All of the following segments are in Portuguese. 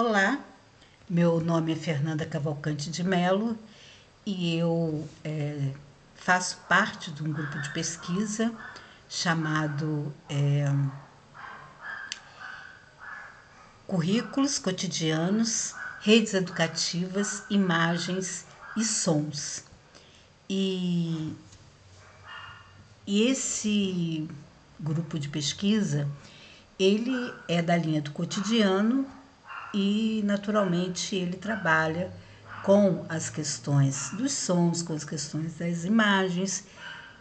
Olá, meu nome é Fernanda Cavalcante de Melo e eu é, faço parte de um grupo de pesquisa chamado é, Currículos Cotidianos, Redes Educativas, Imagens e Sons. E, e esse grupo de pesquisa, ele é da linha do cotidiano e, naturalmente, ele trabalha com as questões dos sons, com as questões das imagens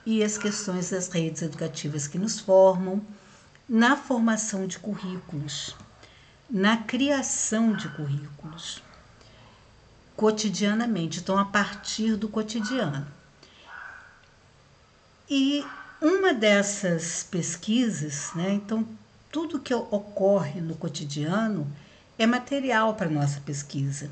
e as questões das redes educativas que nos formam, na formação de currículos, na criação de currículos, cotidianamente, então a partir do cotidiano. E uma dessas pesquisas, né, então tudo que ocorre no cotidiano é material para nossa pesquisa.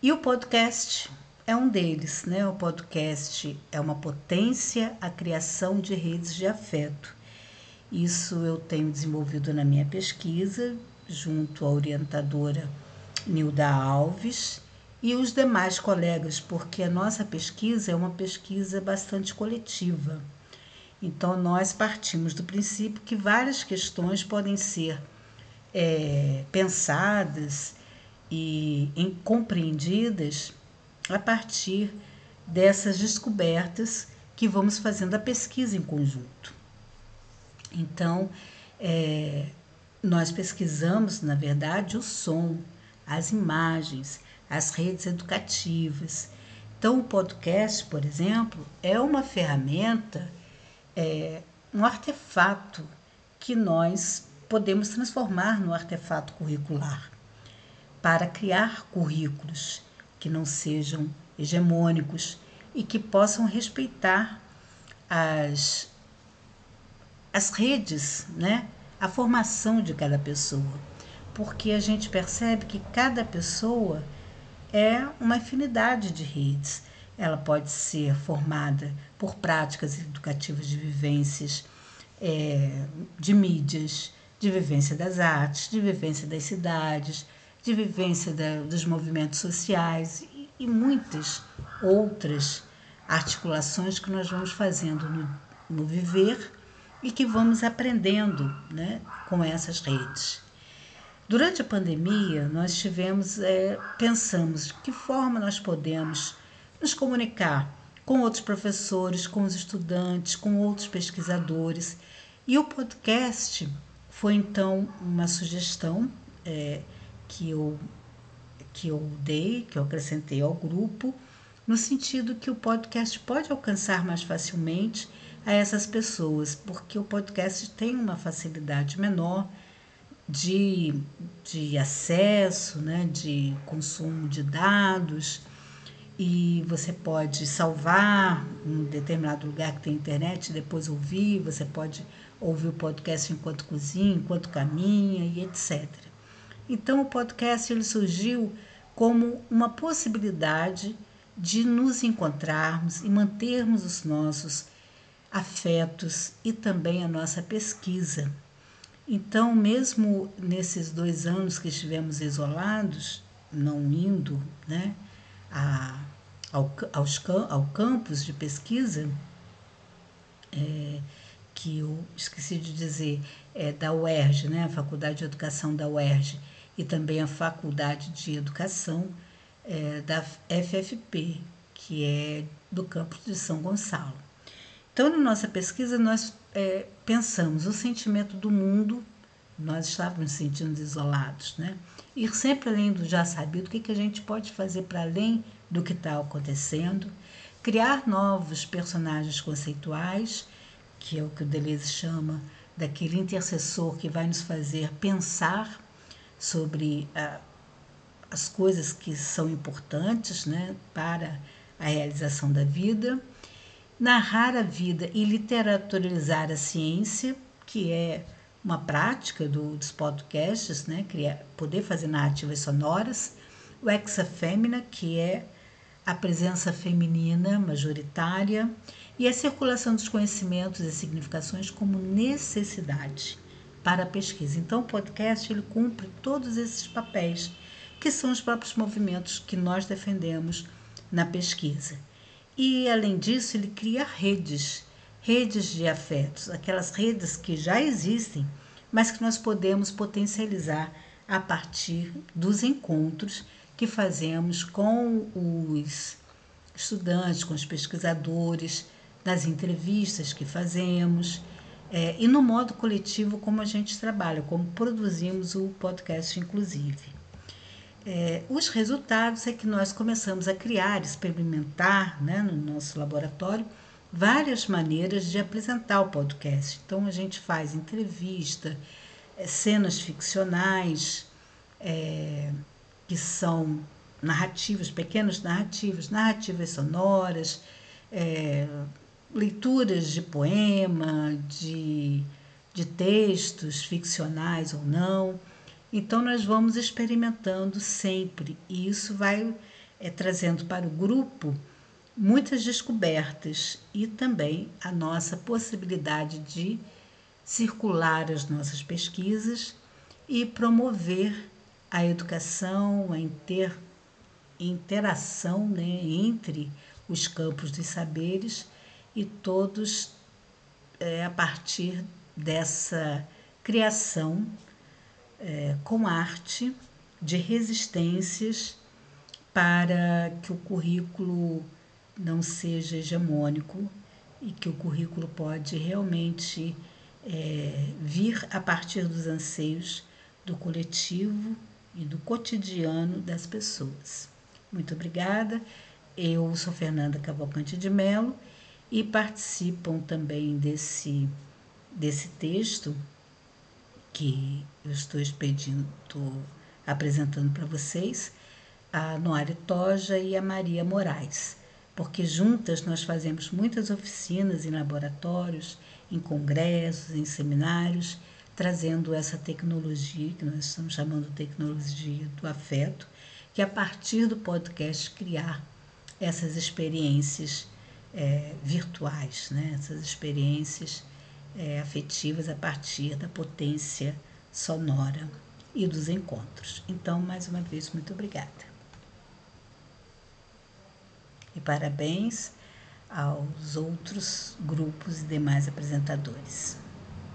E o podcast é um deles, né? O podcast é uma potência à criação de redes de afeto. Isso eu tenho desenvolvido na minha pesquisa, junto à orientadora Nilda Alves e os demais colegas, porque a nossa pesquisa é uma pesquisa bastante coletiva. Então, nós partimos do princípio que várias questões podem ser é, pensadas e compreendidas a partir dessas descobertas que vamos fazendo a pesquisa em conjunto. Então, é, nós pesquisamos, na verdade, o som, as imagens, as redes educativas. Então, o podcast, por exemplo, é uma ferramenta, é, um artefato que nós podemos transformar no artefato curricular para criar currículos que não sejam hegemônicos e que possam respeitar as, as redes, né? a formação de cada pessoa. Porque a gente percebe que cada pessoa é uma infinidade de redes. Ela pode ser formada por práticas educativas de vivências, é, de mídias, de vivência das artes, de vivência das cidades, de vivência da, dos movimentos sociais e, e, muitas outras articulações que nós vamos fazendo no, no viver e que vamos aprendendo né, com essas redes. Durante a pandemia, nós tivemos, é, pensamos de que forma nós podemos nos comunicar com outros professores, com os estudantes, com outros pesquisadores. E o podcast foi então uma sugestão é, que, eu, que eu dei, que eu acrescentei ao grupo, no sentido que o podcast pode alcançar mais facilmente a essas pessoas, porque o podcast tem uma facilidade menor de, de acesso, né, de consumo de dados, e você pode salvar um determinado lugar que tem internet, depois ouvir, você pode ouvir o podcast enquanto cozinha, enquanto caminha e etc. Então o podcast ele surgiu como uma possibilidade de nos encontrarmos e mantermos os nossos afetos e também a nossa pesquisa. Então, mesmo nesses dois anos que estivemos isolados, não indo né, a, ao, aos, ao campus de pesquisa, é, que eu esqueci de dizer, é da UERJ, né, a Faculdade de Educação da UERJ, e também a Faculdade de Educação é, da FFP, que é do campus de São Gonçalo. Então, na nossa pesquisa, nós é, pensamos o sentimento do mundo, nós estávamos sentindo isolados, né? Ir sempre além do já sabido, o que, que a gente pode fazer para além do que está acontecendo, criar novos personagens conceituais que é o que o Deleuze chama daquele intercessor que vai nos fazer pensar sobre ah, as coisas que são importantes né, para a realização da vida, narrar a vida e literaturalizar a ciência, que é uma prática do, dos podcasts, né, criar, poder fazer narrativas sonoras, o Exafêmina, que é a presença feminina majoritária, e a circulação dos conhecimentos e significações como necessidade. para a pesquisa. Então, o podcast ele cumpre todos esses papéis, que são os próprios movimentos que nós defendemos na pesquisa. E, além disso, ele cria redes, redes de afetos, aquelas redes que já existem, mas que nós podemos potencializar a partir dos encontros que fazemos com os estudantes, com os pesquisadores, das entrevistas que fazemos é, e no modo coletivo como a gente trabalha, como produzimos o podcast, inclusive. É, os resultados é que nós começamos a criar, experimentar né, no nosso laboratório várias maneiras de apresentar o podcast. Então, a gente faz entrevista, é, cenas ficcionais, é, que são narrativas, pequenas narrativas, narrativas sonoras, é, leituras de poema, de, de textos ficcionais ou não. Então, nós vamos experimentando sempre, e isso vai é, trazendo para o grupo muitas descobertas e também a nossa possibilidade de circular as nossas pesquisas e promover a educação, a inter, interação né, entre os campos dos saberes e todos é, a partir dessa criação é, com arte de resistências para que o currículo não seja hegemônico e que o currículo pode realmente é, vir a partir dos anseios do coletivo e do cotidiano das pessoas. Muito obrigada. Eu sou Fernanda Cavalcante de Mello e participam também desse, desse texto que eu estou expedindo, estou apresentando para vocês, a Noari Toja e a Maria Moraes, porque juntas nós fazemos muitas oficinas em laboratórios, em congressos, em seminários, trazendo essa tecnologia que nós estamos chamando de tecnologia do afeto, que a partir do podcast criar essas experiências é, virtuais, né? essas experiências é, afetivas a partir da potência sonora e dos encontros. Então, mais uma vez, muito obrigada. E parabéns aos outros grupos e demais apresentadores.